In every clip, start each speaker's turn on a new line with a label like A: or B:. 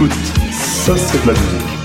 A: Écoute, ça c'est de la musique.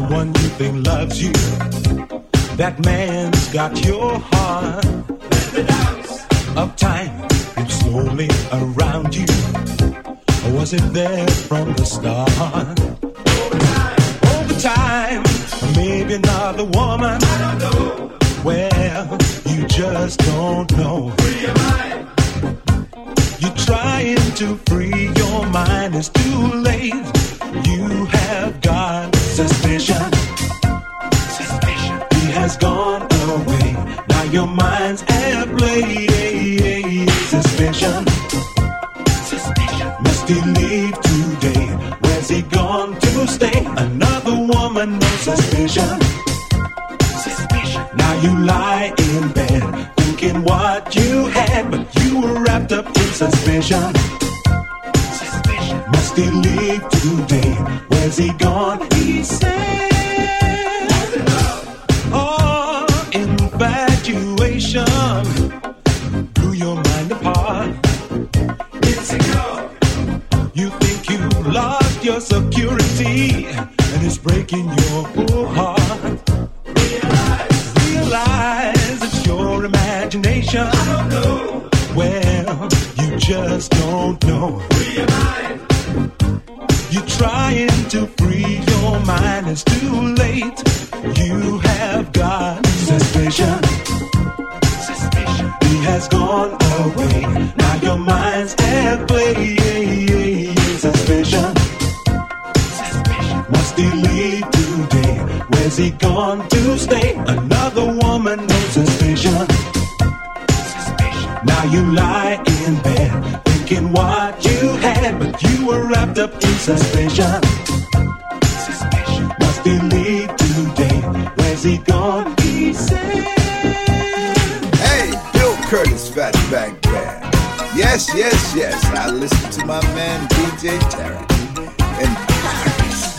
B: someone you think loves you. That man's got your heart. Let of time it's slowly around you. Or was it there from the start? Over time, maybe not the
C: woman. I don't know. Well, you just don't know. Free your mind. You're trying to free your mind. It's too late. You have got. your mind's at play. Suspicion. Must he leave today? Where's he gone to stay? Another woman, no suspicion. Suspicion. Now you lie in bed, thinking what you had, but you were wrapped up in suspicion.
B: Now you lie in
D: bed, thinking what you had, but you were wrapped up in
C: suspicion. Suspicion. Must he leave today? Where's he gone? He said.
B: Hey, Bill Curtis, Fatback Band. Yes, yes, yes. I listen to my man DJ Tarek and Paris.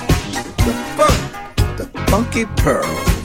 B: The funk, the funky pearl.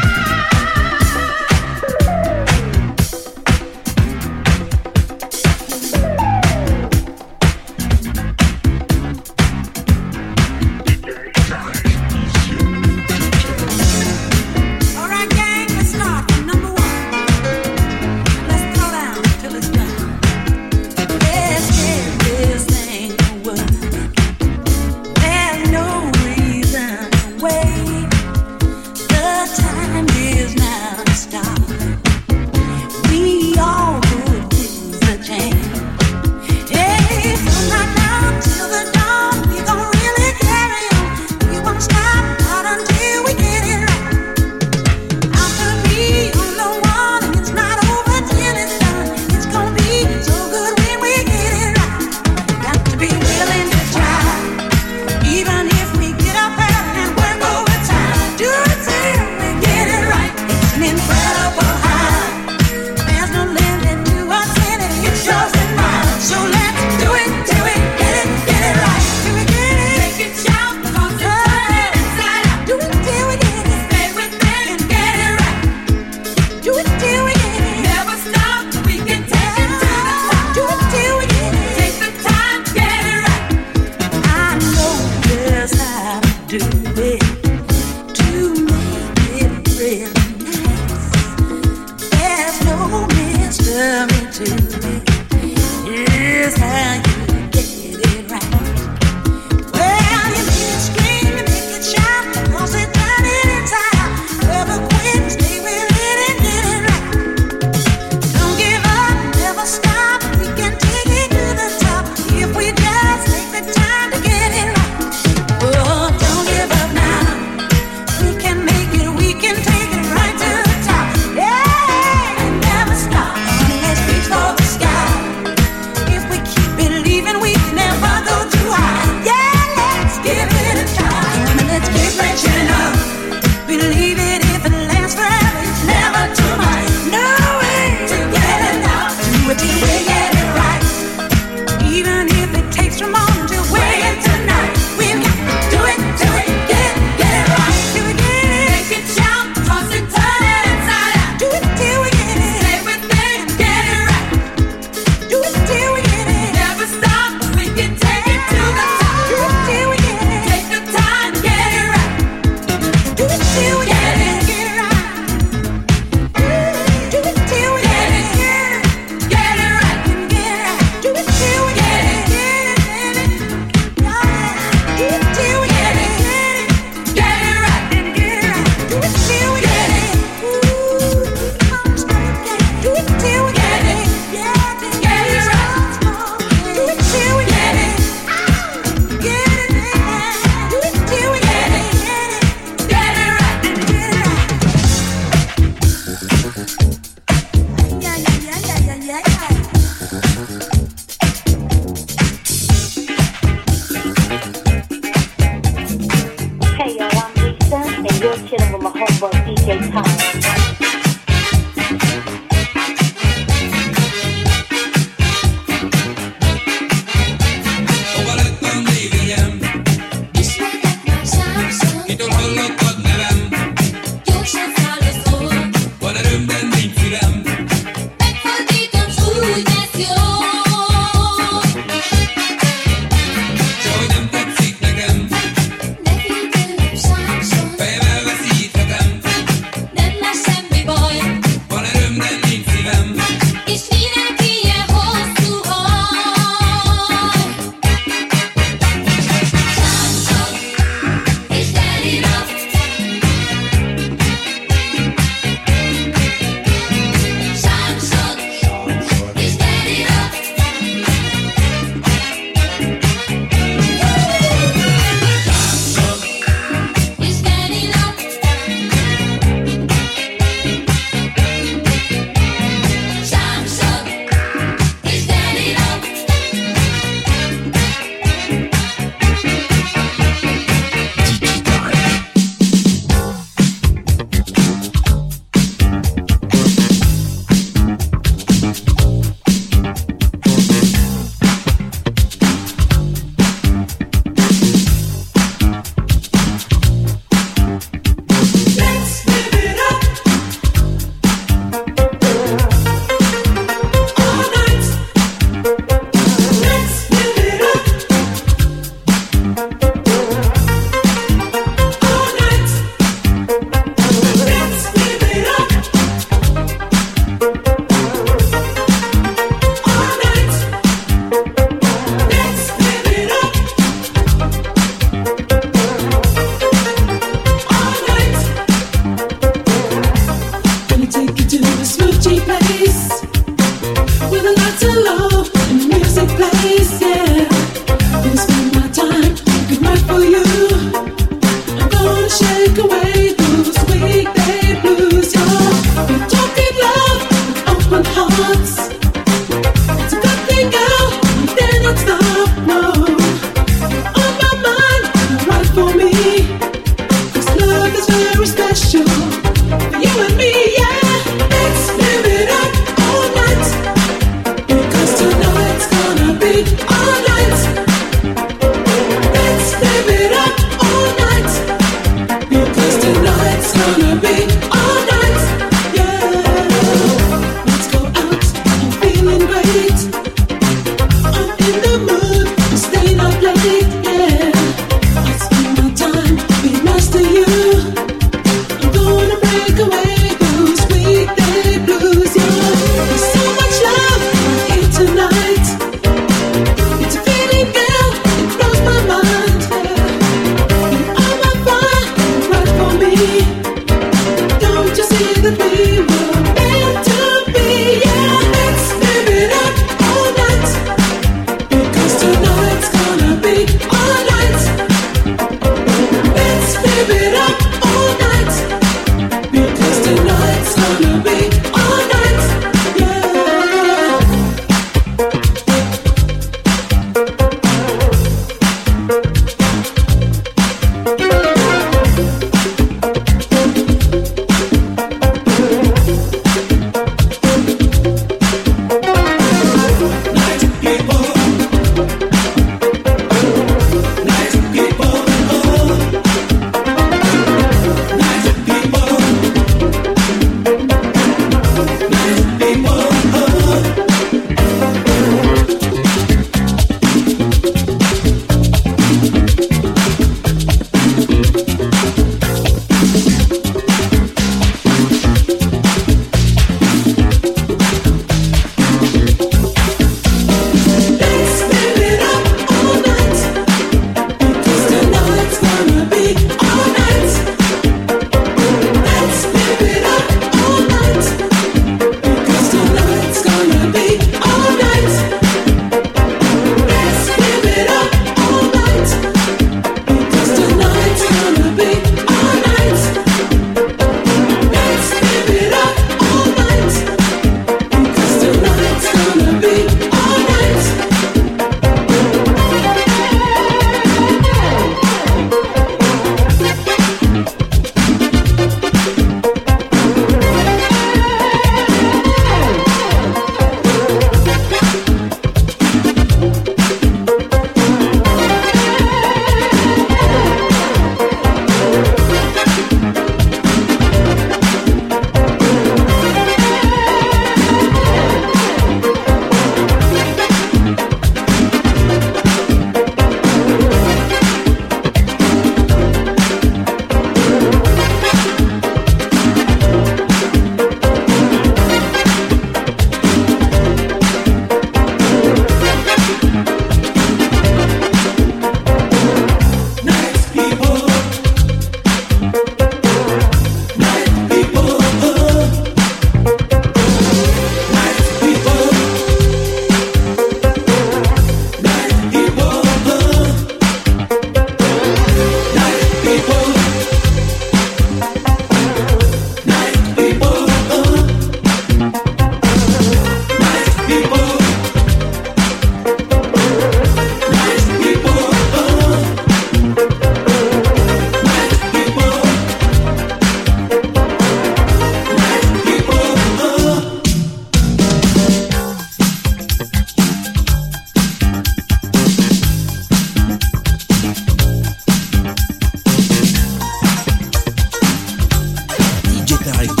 B: Play.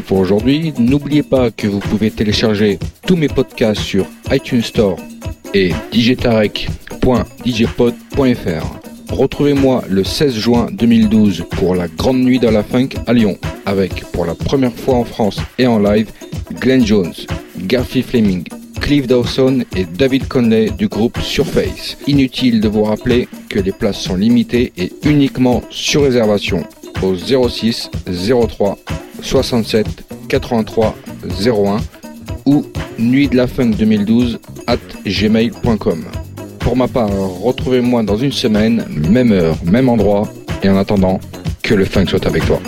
E: Pour aujourd'hui. N'oubliez pas que vous pouvez télécharger tous mes podcasts sur iTunes Store et digitarec.djpod.fr. Retrouvez-moi le 16 juin 2012 pour la Grande Nuit de la Funk à Lyon, avec pour la première fois en France et en live Glenn Jones, Garfield Fleming, Cliff Dawson et David Conley du groupe Surface. Inutile de vous rappeler que les places sont limitées et uniquement sur réservation au 06 03 67 83 01 ou nuit de la funk 2012 at gmail.com. Pour ma part, retrouvez-moi dans une semaine, même heure, même endroit, et en attendant, que le funk soit avec toi.